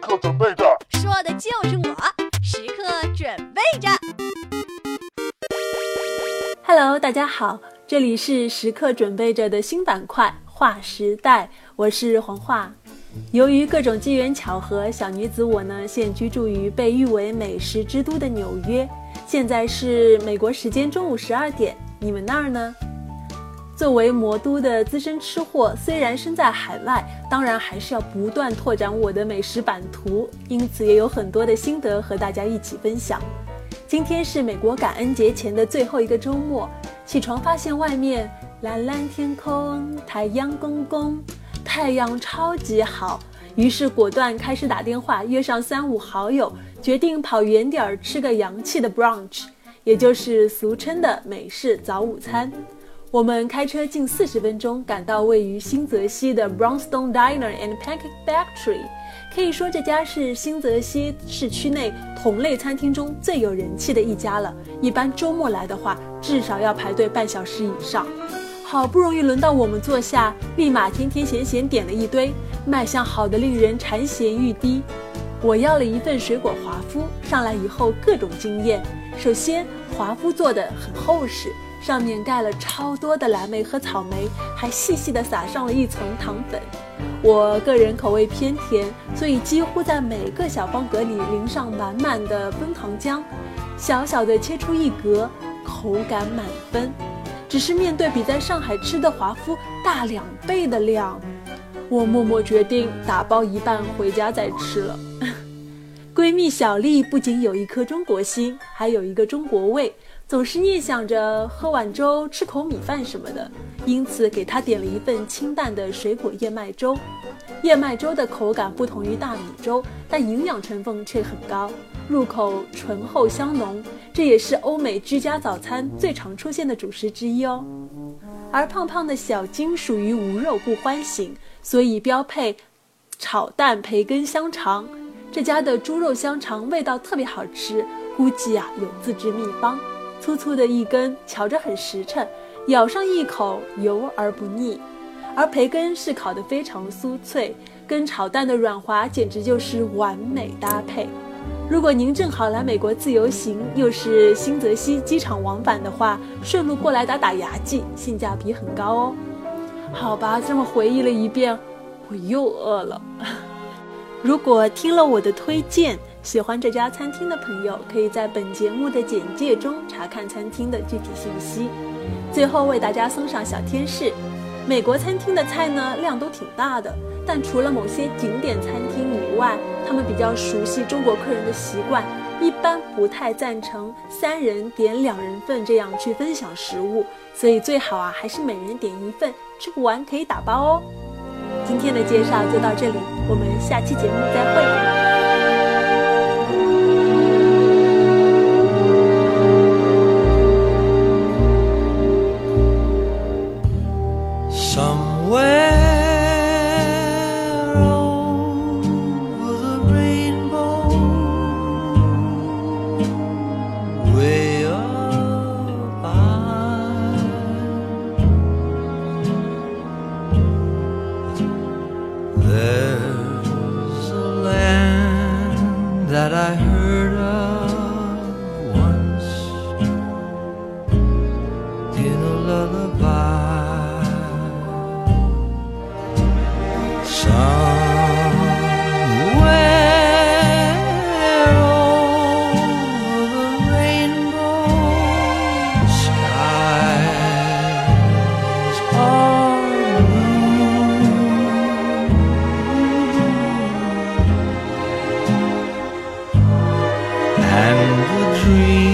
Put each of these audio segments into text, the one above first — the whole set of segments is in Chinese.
刻准备着，说的就是我，时刻准备着。Hello，大家好，这里是时刻准备着的新板块“划时代”，我是黄画。由于各种机缘巧合，小女子我呢现居住于被誉为美食之都的纽约。现在是美国时间中午十二点，你们那儿呢？作为魔都的资深吃货，虽然身在海外，当然还是要不断拓展我的美食版图，因此也有很多的心得和大家一起分享。今天是美国感恩节前的最后一个周末，起床发现外面蓝蓝天空，太阳公公，太阳超级好，于是果断开始打电话约上三五好友，决定跑远点儿吃个洋气的 brunch，也就是俗称的美式早午餐。我们开车近四十分钟，赶到位于新泽西的 Brownstone Diner and Pancake Factory。可以说，这家是新泽西市区内同类餐厅中最有人气的一家了。一般周末来的话，至少要排队半小时以上。好不容易轮到我们坐下，立马甜甜咸咸点了一堆，卖相好的令人馋涎欲滴。我要了一份水果华夫，上来以后各种惊艳。首先，华夫做的很厚实。上面盖了超多的蓝莓和草莓，还细细的撒上了一层糖粉。我个人口味偏甜，所以几乎在每个小方格里淋上满满的枫糖浆，小小的切出一格，口感满分。只是面对比在上海吃的华夫大两倍的量，我默默决定打包一半回家再吃了。闺蜜小丽不仅有一颗中国心，还有一个中国胃。总是念想着喝碗粥、吃口米饭什么的，因此给他点了一份清淡的水果燕麦粥。燕麦粥的口感不同于大米粥，但营养成分却很高，入口醇厚香浓，这也是欧美居家早餐最常出现的主食之一哦。而胖胖的小金属于无肉不欢型，所以标配炒蛋培根香肠。这家的猪肉香肠味道特别好吃，估计啊有自制秘方。粗粗的一根，瞧着很实诚，咬上一口油而不腻。而培根是烤得非常酥脆，跟炒蛋的软滑简直就是完美搭配。如果您正好来美国自由行，又是新泽西机场往返的话，顺路过来打打牙祭，性价比很高哦。好吧，这么回忆了一遍，我又饿了。如果听了我的推荐。喜欢这家餐厅的朋友，可以在本节目的简介中查看餐厅的具体信息。最后为大家送上小贴士：美国餐厅的菜呢量都挺大的，但除了某些景点餐厅以外，他们比较熟悉中国客人的习惯，一般不太赞成三人点两人份这样去分享食物，所以最好啊还是每人点一份，吃不完可以打包哦。今天的介绍就到这里，我们下期节目再会。lullaby. Somewhere over the rainbow skies are blue, and the dream.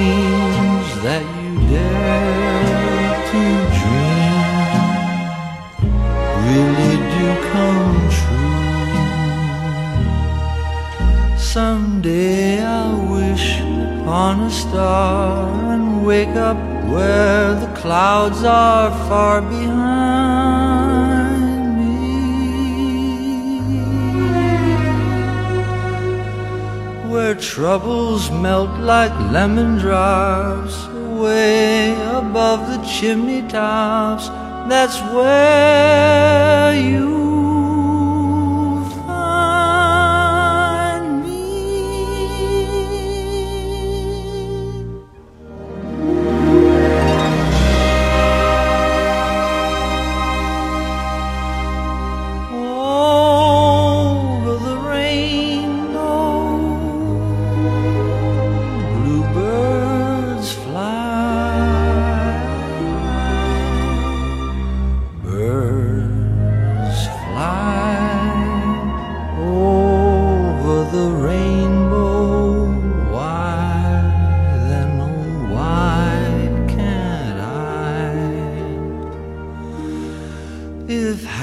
Someday I wish upon a star and wake up where the clouds are far behind me. Where troubles melt like lemon drops way above the chimney tops. That's where you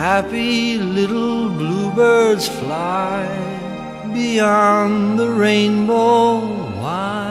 happy little bluebirds fly beyond the rainbow. Why?